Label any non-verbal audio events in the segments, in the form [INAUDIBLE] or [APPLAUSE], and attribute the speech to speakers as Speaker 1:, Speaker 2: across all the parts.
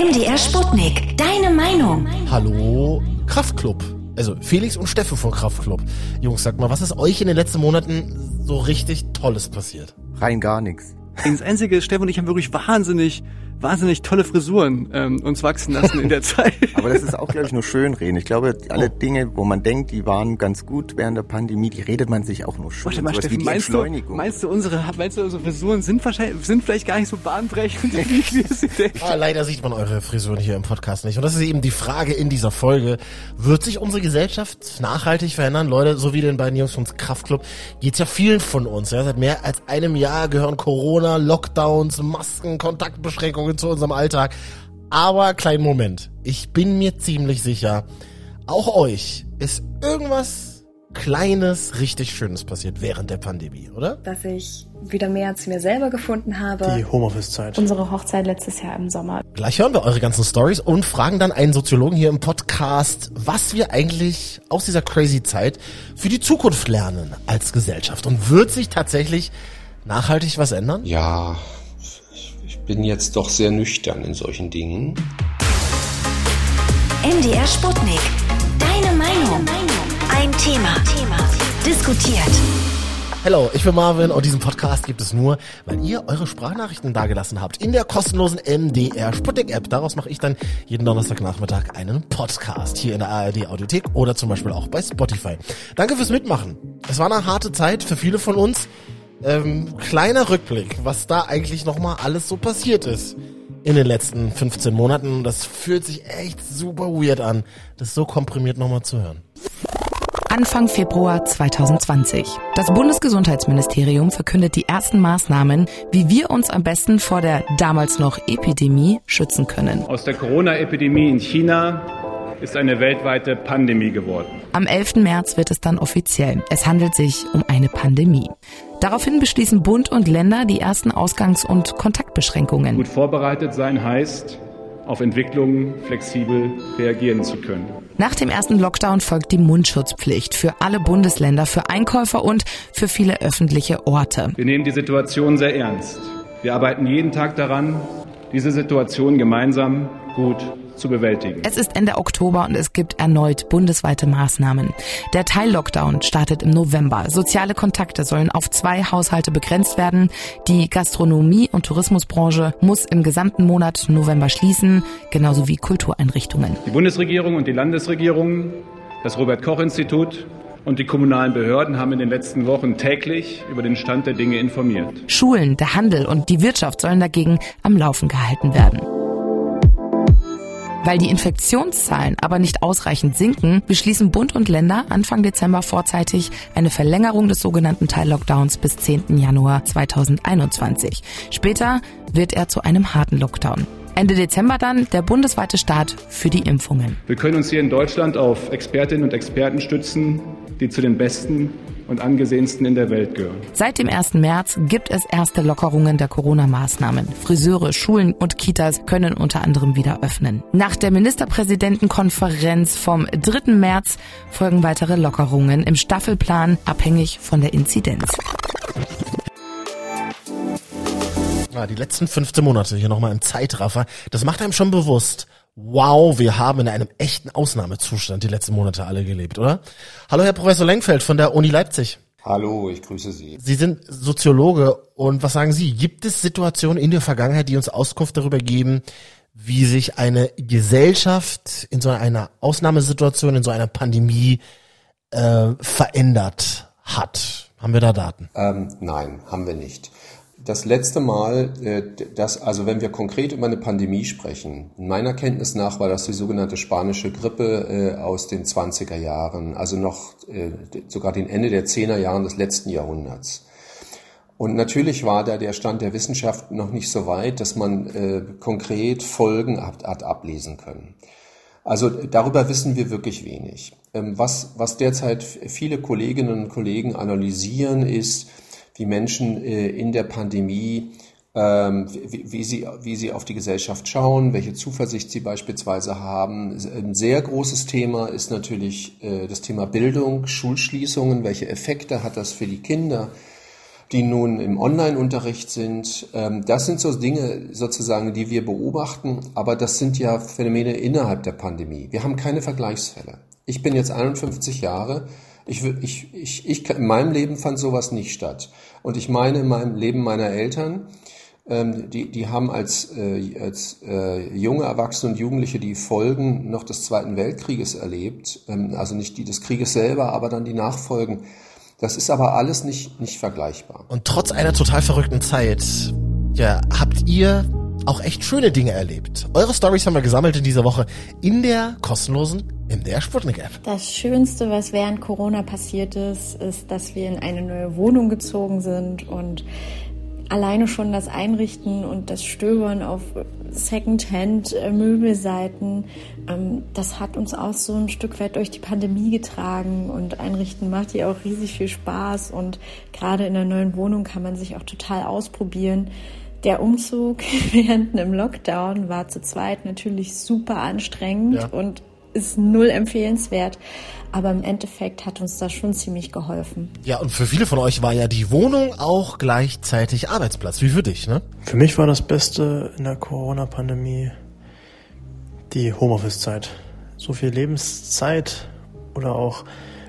Speaker 1: MDR Sputnik. Deine Meinung.
Speaker 2: Hallo, Kraftclub. Also Felix und Steffen von Kraftclub. Jungs, sagt mal, was ist euch in den letzten Monaten so richtig Tolles passiert?
Speaker 3: Rein gar nichts.
Speaker 4: Das Einzige, ist, Steffen und ich haben wirklich wahnsinnig wahnsinnig tolle Frisuren ähm, uns wachsen lassen in der [LAUGHS] Zeit.
Speaker 3: Aber das ist auch, glaube ich, nur schönreden. Ich glaube, alle oh. Dinge, wo man denkt, die waren ganz gut während der Pandemie, die redet man sich auch nur schön.
Speaker 4: Warte mal, Steffen, meinst, du, meinst du, unsere, meinst du, unsere Frisuren sind wahrscheinlich, sind vielleicht gar nicht so bahnbrechend, wie wir sie [LAUGHS] denken?
Speaker 2: Ah, leider sieht man eure Frisuren hier im Podcast nicht. Und das ist eben die Frage in dieser Folge. Wird sich unsere Gesellschaft nachhaltig verändern? Leute, so wie den beiden Jungs vom Kraftclub, geht's ja vielen von uns. Ja? Seit mehr als einem Jahr gehören Corona, Lockdowns, Masken, Kontaktbeschränkungen zu unserem Alltag. Aber kleinen Moment. Ich bin mir ziemlich sicher, auch euch ist irgendwas Kleines, richtig Schönes passiert während der Pandemie, oder?
Speaker 5: Dass ich wieder mehr zu mir selber gefunden habe.
Speaker 2: Die Homeoffice-Zeit.
Speaker 5: Unsere Hochzeit letztes Jahr im Sommer.
Speaker 2: Gleich hören wir eure ganzen Stories und fragen dann einen Soziologen hier im Podcast, was wir eigentlich aus dieser crazy Zeit für die Zukunft lernen als Gesellschaft. Und wird sich tatsächlich nachhaltig was ändern?
Speaker 6: Ja, bin jetzt doch sehr nüchtern in solchen Dingen.
Speaker 1: MDR Sputnik. Deine Meinung. Ein Thema. Thema. Diskutiert.
Speaker 2: Hallo, ich bin Marvin und diesen Podcast gibt es nur, weil ihr eure Sprachnachrichten dagelassen habt in der kostenlosen MDR Sputnik App. Daraus mache ich dann jeden Donnerstagnachmittag einen Podcast hier in der ARD Audiothek oder zum Beispiel auch bei Spotify. Danke fürs Mitmachen. Es war eine harte Zeit für viele von uns. Ähm, kleiner Rückblick, was da eigentlich nochmal alles so passiert ist in den letzten 15 Monaten. Das fühlt sich echt super weird an, das so komprimiert nochmal zu hören.
Speaker 7: Anfang Februar 2020. Das Bundesgesundheitsministerium verkündet die ersten Maßnahmen, wie wir uns am besten vor der damals noch Epidemie schützen können.
Speaker 8: Aus der Corona-Epidemie in China ist eine weltweite Pandemie geworden.
Speaker 7: Am 11. März wird es dann offiziell. Es handelt sich um eine Pandemie. Daraufhin beschließen Bund und Länder die ersten Ausgangs- und Kontaktbeschränkungen.
Speaker 8: Gut vorbereitet sein heißt, auf Entwicklungen flexibel reagieren zu können.
Speaker 7: Nach dem ersten Lockdown folgt die Mundschutzpflicht für alle Bundesländer, für Einkäufer und für viele öffentliche Orte.
Speaker 8: Wir nehmen die Situation sehr ernst. Wir arbeiten jeden Tag daran, diese Situation gemeinsam gut zu bewältigen.
Speaker 7: Es ist Ende Oktober und es gibt erneut bundesweite Maßnahmen. Der Teil-Lockdown startet im November. Soziale Kontakte sollen auf zwei Haushalte begrenzt werden. Die Gastronomie- und Tourismusbranche muss im gesamten Monat November schließen, genauso wie Kultureinrichtungen.
Speaker 8: Die Bundesregierung und die Landesregierung, das Robert-Koch-Institut und die kommunalen Behörden haben in den letzten Wochen täglich über den Stand der Dinge informiert.
Speaker 7: Schulen, der Handel und die Wirtschaft sollen dagegen am Laufen gehalten werden. Weil die Infektionszahlen aber nicht ausreichend sinken, beschließen Bund und Länder Anfang Dezember vorzeitig eine Verlängerung des sogenannten Teil-Lockdowns bis 10. Januar 2021. Später wird er zu einem harten Lockdown. Ende Dezember dann der bundesweite Start für die Impfungen.
Speaker 8: Wir können uns hier in Deutschland auf Expertinnen und Experten stützen, die zu den besten und angesehensten in der Welt gehören.
Speaker 7: Seit dem 1. März gibt es erste Lockerungen der Corona-Maßnahmen. Friseure, Schulen und Kitas können unter anderem wieder öffnen. Nach der Ministerpräsidentenkonferenz vom 3. März folgen weitere Lockerungen im Staffelplan, abhängig von der Inzidenz.
Speaker 2: Ja, die letzten 15 Monate hier nochmal im Zeitraffer, das macht einem schon bewusst, wow, wir haben in einem echten Ausnahmezustand die letzten Monate alle gelebt, oder? Hallo, Herr Professor Lenkfeld von der Uni Leipzig.
Speaker 6: Hallo, ich grüße Sie.
Speaker 2: Sie sind Soziologe und was sagen Sie? Gibt es Situationen in der Vergangenheit, die uns Auskunft darüber geben, wie sich eine Gesellschaft in so einer Ausnahmesituation, in so einer Pandemie äh, verändert hat? Haben wir da Daten?
Speaker 6: Ähm, nein, haben wir nicht das letzte Mal, äh, dass, also wenn wir konkret über eine Pandemie sprechen, meiner Kenntnis nach war das die sogenannte spanische Grippe äh, aus den 20er Jahren, also noch äh, sogar den Ende der 10er Jahren des letzten Jahrhunderts. Und natürlich war da der Stand der Wissenschaft noch nicht so weit, dass man konkret Folgen hat ablesen können. Also darüber wissen wir wirklich wenig. Ähm, was, was derzeit viele Kolleginnen und Kollegen analysieren, ist, wie Menschen äh, in der Pandemie, ähm, wie, wie, sie, wie sie auf die Gesellschaft schauen, welche Zuversicht sie beispielsweise haben. Ein sehr großes Thema ist natürlich äh, das Thema Bildung, Schulschließungen, welche Effekte hat das für die Kinder. die nun im Online-Unterricht sind. Ähm, das sind so Dinge sozusagen, die wir beobachten, aber das sind ja Phänomene innerhalb der Pandemie. Wir haben keine Vergleichsfälle. Ich bin jetzt 51 Jahre. Ich, ich, ich, ich, in meinem Leben fand sowas nicht statt. Und ich meine, in meinem Leben meiner Eltern, ähm, die, die haben als, äh, als äh, junge Erwachsene und Jugendliche die Folgen noch des Zweiten Weltkrieges erlebt. Ähm, also nicht die des Krieges selber, aber dann die Nachfolgen. Das ist aber alles nicht, nicht vergleichbar.
Speaker 2: Und trotz einer total verrückten Zeit, ja, habt ihr auch echt schöne Dinge erlebt. Eure Stories haben wir gesammelt in dieser Woche in der kostenlosen MDR Sputnik App.
Speaker 5: Das Schönste, was während Corona passiert ist, ist, dass wir in eine neue Wohnung gezogen sind und alleine schon das Einrichten und das Stöbern auf Secondhand-Möbelseiten, ähm, das hat uns auch so ein Stück weit durch die Pandemie getragen und Einrichten macht ja auch riesig viel Spaß und gerade in der neuen Wohnung kann man sich auch total ausprobieren. Der Umzug [LAUGHS] während einem Lockdown war zu zweit natürlich super anstrengend ja. und ist null empfehlenswert. Aber im Endeffekt hat uns das schon ziemlich geholfen.
Speaker 2: Ja, und für viele von euch war ja die Wohnung auch gleichzeitig Arbeitsplatz, wie für dich, ne?
Speaker 9: Für mich war das Beste in der Corona-Pandemie die Homeoffice-Zeit. So viel Lebenszeit oder auch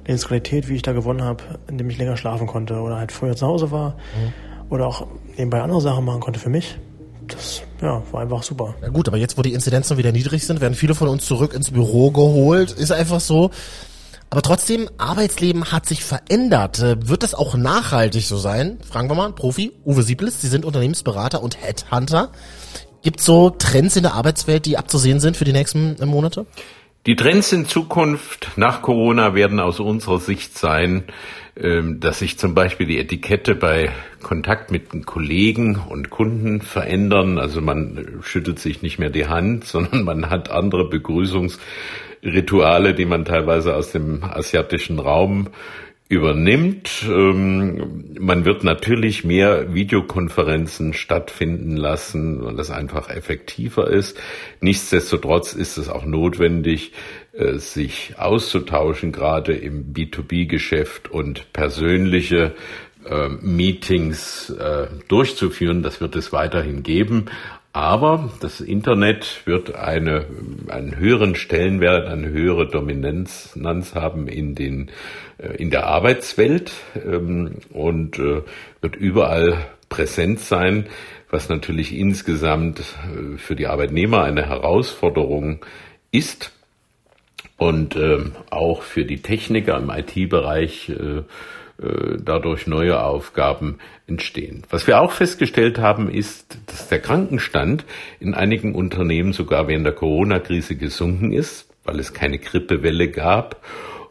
Speaker 9: Lebensqualität, wie ich da gewonnen habe, indem ich länger schlafen konnte oder halt früher zu Hause war mhm. Oder auch nebenbei andere Sachen machen konnte für mich das ja, war einfach super.
Speaker 2: Na gut, aber jetzt, wo die Inzidenzen wieder niedrig sind, werden viele von uns zurück ins Büro geholt. Ist einfach so. Aber trotzdem, Arbeitsleben hat sich verändert. Äh, wird das auch nachhaltig so sein? Fragen wir mal, Profi, Uwe Sieblis, Sie sind Unternehmensberater und Headhunter. Gibt so Trends in der Arbeitswelt, die abzusehen sind für die nächsten äh, Monate?
Speaker 10: Die Trends in Zukunft nach Corona werden aus unserer Sicht sein, ähm, dass sich zum Beispiel die Etikette bei Kontakt mit Kollegen und Kunden verändern. Also man schüttelt sich nicht mehr die Hand, [LAUGHS] sondern man hat andere Begrüßungsrituale, die man teilweise aus dem asiatischen Raum übernimmt. Ähm, man wird natürlich mehr Videokonferenzen stattfinden lassen, weil das einfach effektiver ist. Nichtsdestotrotz ist es auch notwendig, äh, sich auszutauschen, gerade im B2B-Geschäft und persönliche äh, Meetings äh, durchzuführen. Das wird es weiterhin geben. Aber das Internet wird eine, einen höheren Stellenwert, eine höhere Dominanz haben in, den, äh, in der Arbeitswelt ähm, und äh, wird überall präsent sein, was natürlich insgesamt äh, für die Arbeitnehmer eine Herausforderung ist und ähm, auch für die Techniker im IT-Bereich dadurch neue Aufgaben entstehen. Was wir auch festgestellt haben, ist, dass der Krankenstand in einigen Unternehmen sogar während der Corona-Krise gesunken ist, weil es keine Grippewelle gab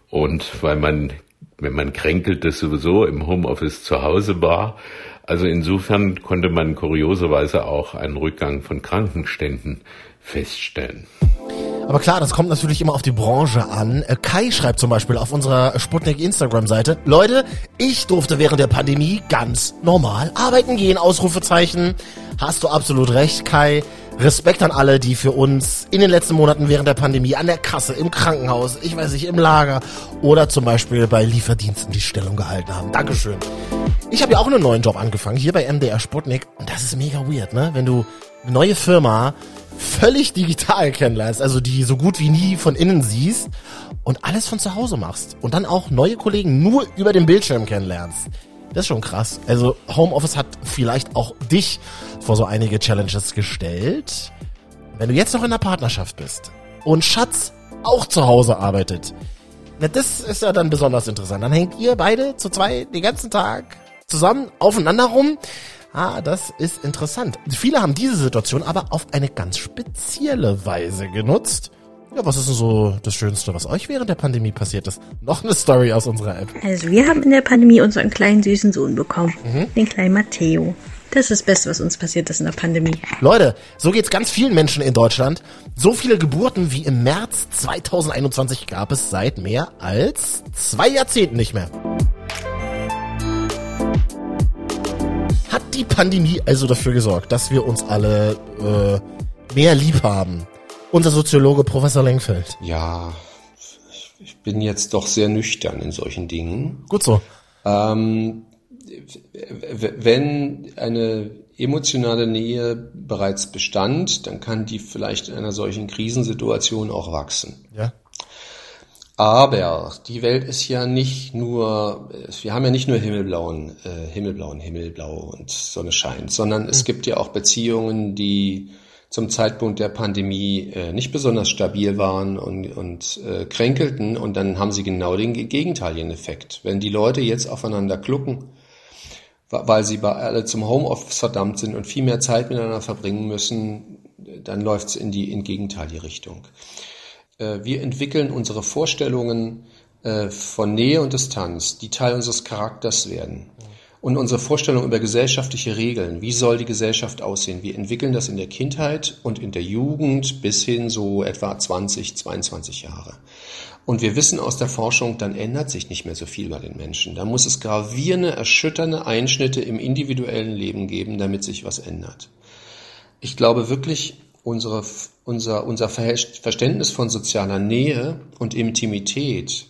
Speaker 10: und weil man, wenn man kränkelte, sowieso im Homeoffice zu Hause war. Also insofern konnte man kurioserweise auch einen Rückgang von Krankenständen feststellen.
Speaker 2: Aber klar, das kommt natürlich immer auf die Branche an. Äh, Kai schreibt zum Beispiel auf unserer Sputnik Instagram-Seite, Leute, ich durfte während der Pandemie ganz normal arbeiten gehen, Ausrufezeichen. Hast du absolut recht, Kai. Respekt an alle, die für uns in den letzten Monaten während der Pandemie an der Kasse, im Krankenhaus, ich weiß nicht, im Lager oder zum Beispiel bei Lieferdiensten die Stellung gehalten haben. Dankeschön. Ich habe ja auch einen neuen Job angefangen, hier bei MDR Sputnik. Und das ist mega weird, ne? Wenn du eine neue Firma völlig digital kennenlernst, also die so gut wie nie von innen siehst und alles von zu Hause machst und dann auch neue Kollegen nur über den Bildschirm kennenlernst. Das ist schon krass. Also Homeoffice hat vielleicht auch dich vor so einige Challenges gestellt. Wenn du jetzt noch in der Partnerschaft bist und Schatz auch zu Hause arbeitet, na, das ist ja dann besonders interessant. Dann hängt ihr beide zu zwei den ganzen Tag zusammen aufeinander rum. Ah, das ist interessant. Viele haben diese Situation aber auf eine ganz spezielle Weise genutzt. Ja, was ist denn so das Schönste, was euch während der Pandemie passiert ist? Noch eine Story aus unserer App.
Speaker 11: Also wir haben in der Pandemie unseren kleinen süßen Sohn bekommen. Mhm. Den kleinen Matteo. Das ist das Beste, was uns passiert ist in der Pandemie.
Speaker 2: Leute, so geht's ganz vielen Menschen in Deutschland. So viele Geburten wie im März 2021 gab es seit mehr als zwei Jahrzehnten nicht mehr. Die Pandemie also dafür gesorgt, dass wir uns alle äh, mehr lieb haben? Unser Soziologe Professor Lenkfeld.
Speaker 6: Ja, ich bin jetzt doch sehr nüchtern in solchen Dingen.
Speaker 2: Gut so.
Speaker 6: Ähm, wenn eine emotionale Nähe bereits bestand, dann kann die vielleicht in einer solchen Krisensituation auch wachsen.
Speaker 2: Ja.
Speaker 6: Aber die Welt ist ja nicht nur, wir haben ja nicht nur himmelblauen, äh, himmelblauen Himmelblau und Sonne scheint, sondern es gibt ja auch Beziehungen, die zum Zeitpunkt der Pandemie äh, nicht besonders stabil waren und, und äh, kränkelten und dann haben sie genau den gegenteiligen Effekt. Wenn die Leute jetzt aufeinander klucken, weil sie bei alle zum Homeoffice verdammt sind und viel mehr Zeit miteinander verbringen müssen, dann läuft's in die in gegenteilige Richtung. Äh, wir entwickeln unsere Vorstellungen äh, von Nähe und Distanz, die Teil unseres Charakters werden. Und unsere Vorstellung über gesellschaftliche Regeln, wie soll die Gesellschaft aussehen, wir entwickeln das in der Kindheit und in der Jugend bis hin so etwa 20, 22 Jahre. Und wir wissen aus der Forschung, dann ändert sich nicht mehr so viel bei den Menschen. Da muss es gravierende, erschütternde Einschnitte im individuellen Leben geben, damit sich was ändert. Ich glaube wirklich, unsere, unser, unser Verständnis von sozialer Nähe und Intimität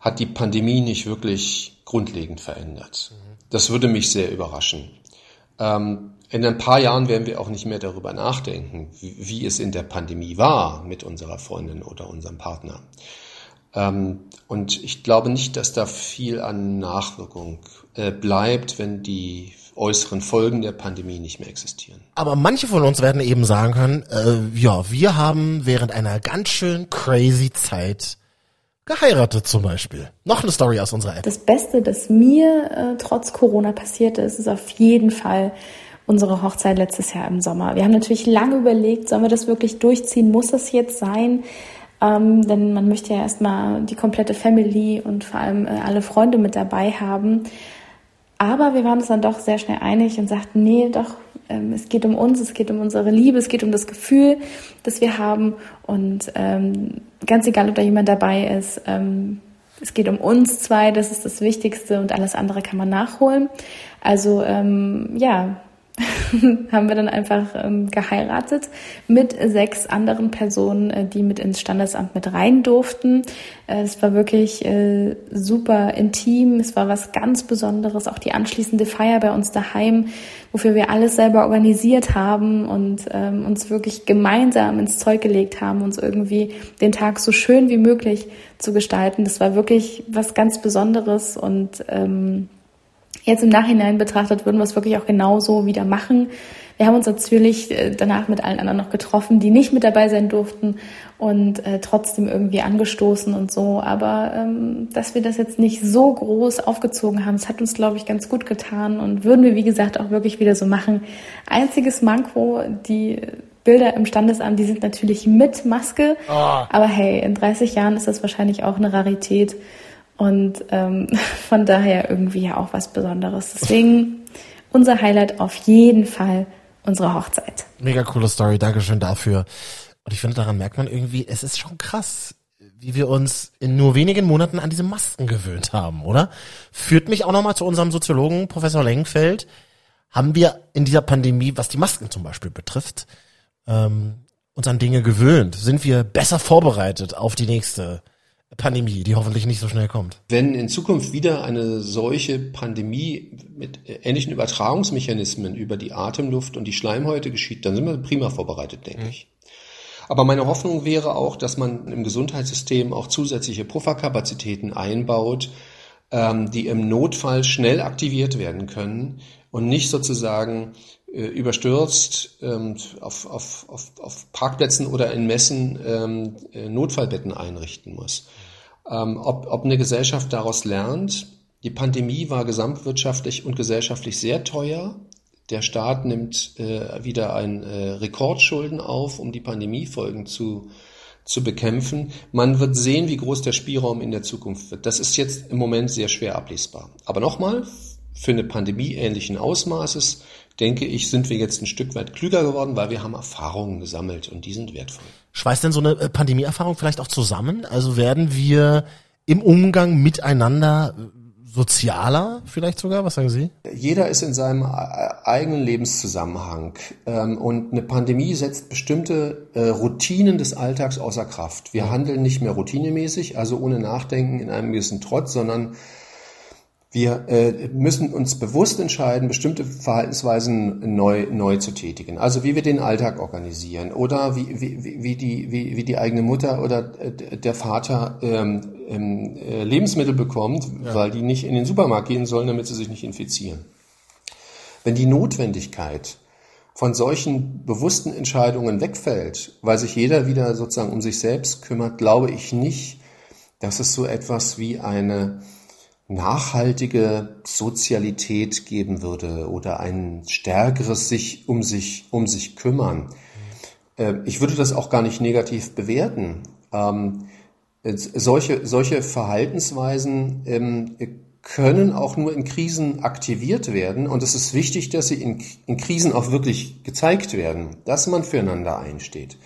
Speaker 6: hat die Pandemie nicht wirklich grundlegend verändert. Das würde mich sehr überraschen. Ähm, in ein paar Jahren werden wir auch nicht mehr darüber nachdenken, wie, wie es in der Pandemie war mit unserer Freundin oder unserem Partner. Ähm, und ich glaube nicht, dass da viel an Nachwirkung äh, bleibt, wenn die äußeren Folgen der Pandemie nicht mehr existieren.
Speaker 2: Aber manche von uns werden eben sagen können, äh, ja, wir haben während einer ganz schön crazy Zeit geheiratet zum Beispiel. Noch eine Story aus unserer App.
Speaker 5: Das Beste, das mir äh, trotz Corona passiert ist, ist auf jeden Fall unsere Hochzeit letztes Jahr im Sommer. Wir haben natürlich lange überlegt, sollen wir das wirklich durchziehen? Muss das jetzt sein? Ähm, denn man möchte ja erstmal die komplette Family und vor allem äh, alle Freunde mit dabei haben. Aber wir waren uns dann doch sehr schnell einig und sagten, nee, doch, ähm, es geht um uns, es geht um unsere Liebe, es geht um das Gefühl, das wir haben. Und ähm, ganz egal, ob da jemand dabei ist, ähm, es geht um uns zwei, das ist das Wichtigste und alles andere kann man nachholen. Also ähm, ja, [LAUGHS] haben wir dann einfach ähm, geheiratet mit sechs anderen Personen, äh, die mit ins Standesamt mit rein durften. Äh, es war wirklich äh, super intim, es war was ganz Besonderes, auch die anschließende Feier bei uns daheim, wofür wir alles selber organisiert haben und ähm, uns wirklich gemeinsam ins Zeug gelegt haben, uns irgendwie den Tag so schön wie möglich zu gestalten. Das war wirklich was ganz Besonderes und ähm, Jetzt im Nachhinein betrachtet würden wir es wirklich auch genauso wieder machen. Wir haben uns natürlich äh, danach mit allen anderen noch getroffen, die nicht mit dabei sein durften und äh, trotzdem irgendwie angestoßen und so. Aber ähm, dass wir das jetzt nicht so groß aufgezogen haben, das hat uns, glaube ich, ganz gut getan und würden wir, wie gesagt, auch wirklich wieder so machen. Einziges Manko, die Bilder im Standesamt, die sind natürlich mit Maske. Oh. Aber hey, in 30 Jahren ist das wahrscheinlich auch eine Rarität. Und ähm, [LAUGHS] von daher irgendwie ja auch was Besonderes. Deswegen unser Highlight auf jeden Fall unsere Hochzeit.
Speaker 2: Mega coole Story, Dankeschön dafür. Und ich finde, daran merkt man irgendwie, es ist schon krass, wie wir uns in nur wenigen Monaten an diese Masken gewöhnt haben, oder? Führt mich auch nochmal zu unserem Soziologen, Professor Lengenfeld. Haben wir in dieser Pandemie, was die Masken zum Beispiel betrifft, ähm, uns an Dinge gewöhnt? Sind wir besser vorbereitet auf die nächste Pandemie, die hoffentlich nicht so schnell kommt.
Speaker 6: Wenn in Zukunft wieder eine solche Pandemie mit ähnlichen Übertragungsmechanismen über die Atemluft und die Schleimhäute geschieht, dann sind wir prima vorbereitet, denke mhm. ich. Aber meine Hoffnung wäre auch, dass man im Gesundheitssystem auch zusätzliche Pufferkapazitäten einbaut, ähm, die im Notfall schnell aktiviert werden können und nicht sozusagen äh, überstürzt ähm, auf, auf, auf, auf Parkplätzen oder in Messen ähm, äh, Notfallbetten einrichten muss. Ähm, ob, ob eine Gesellschaft daraus lernt, die Pandemie war gesamtwirtschaftlich und gesellschaftlich sehr teuer. Der Staat nimmt äh, wieder ein äh, Rekordschulden auf, um die Pandemiefolgen zu, zu bekämpfen. Man wird sehen, wie groß der Spielraum in der Zukunft wird. Das ist jetzt im Moment sehr schwer ablesbar. Aber nochmal, für eine Pandemie ähnlichen Ausmaßes denke ich, sind wir jetzt ein Stück weit klüger geworden, weil wir haben Erfahrungen gesammelt und die sind wertvoll.
Speaker 2: Schweißt denn so eine äh, Pandemieerfahrung vielleicht auch zusammen? Also werden wir im Umgang miteinander äh, sozialer vielleicht sogar? Was sagen Sie?
Speaker 6: Jeder ist in seinem äh, eigenen Lebenszusammenhang ähm, und eine Pandemie setzt bestimmte Routinen des Alltags außer Kraft. Wir handeln nicht mehr routinemäßig, also ohne Nachdenken in einem gewissen Trotz, sondern Wir äh, müssen uns bewusst entscheiden, bestimmte Verhaltensweisen neu, neu zu tätigen. Also wie wir den Alltag organisieren oder wie, wie, wie, die, wie, wie die eigene Mutter oder äh, der Vater ähm, ähm, äh, Lebensmittel bekommt, ja. weil die nicht in den Supermarkt gehen sollen, damit sie sich nicht infizieren. Wenn die Notwendigkeit von solchen bewussten Entscheidungen wegfällt, weil sich jeder wieder sozusagen um sich selbst kümmert, glaube ich nicht, dass es so etwas wie eine nachhaltige Sozialität geben würde oder ein stärkeres sich um sich um sich kümmern. Äh, ich würde das auch gar nicht negativ bewerten. Ähm, solche, solche Verhaltensweisen ähm, können auch nur in Krisen aktiviert werden. Und es ist wichtig, dass sie in, in Krisen auch wirklich gezeigt werden, dass man füreinander einsteht.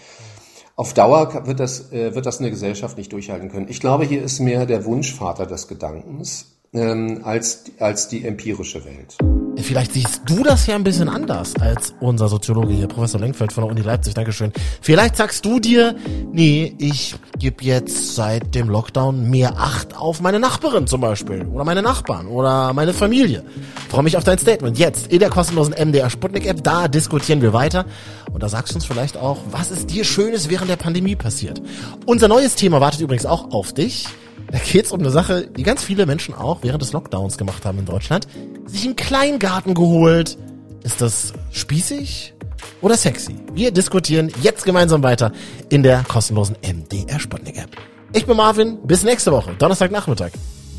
Speaker 6: Auf Dauer wird das, äh, wird das eine Gesellschaft nicht durchhalten können. Ich glaube, hier ist mehr der Wunschvater des Gedankens ähm, als, als die empirische Welt.
Speaker 2: Vielleicht siehst du das ja ein bisschen anders als unser Soziologe hier, Professor Lenkfeld von der Uni Leipzig. Dankeschön. Vielleicht sagst du dir, nee, ich gebe jetzt seit dem Lockdown mehr Acht auf meine Nachbarin zum Beispiel oder meine Nachbarn oder meine Familie. Freue mich auf dein Statement jetzt in der kostenlosen MDR Sputnik App. Da diskutieren wir weiter und da sagst du uns vielleicht auch, was ist dir Schönes während der Pandemie passiert. Unser neues Thema wartet übrigens auch auf dich. Da geht es um eine Sache, die ganz viele Menschen auch während des Lockdowns gemacht haben in Deutschland. Sich einen Kleingarten geholt. Ist das spießig oder sexy? Wir diskutieren jetzt gemeinsam weiter in der kostenlosen MDR Sputnik App. Ich bin Marvin, bis nächste Woche, Donnerstagnachmittag.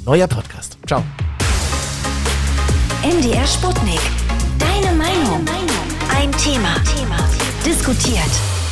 Speaker 2: Neuer Podcast. Ciao.
Speaker 1: MDR Sputnik. Deine Meinung. Ein Thema. Thema. Diskutiert.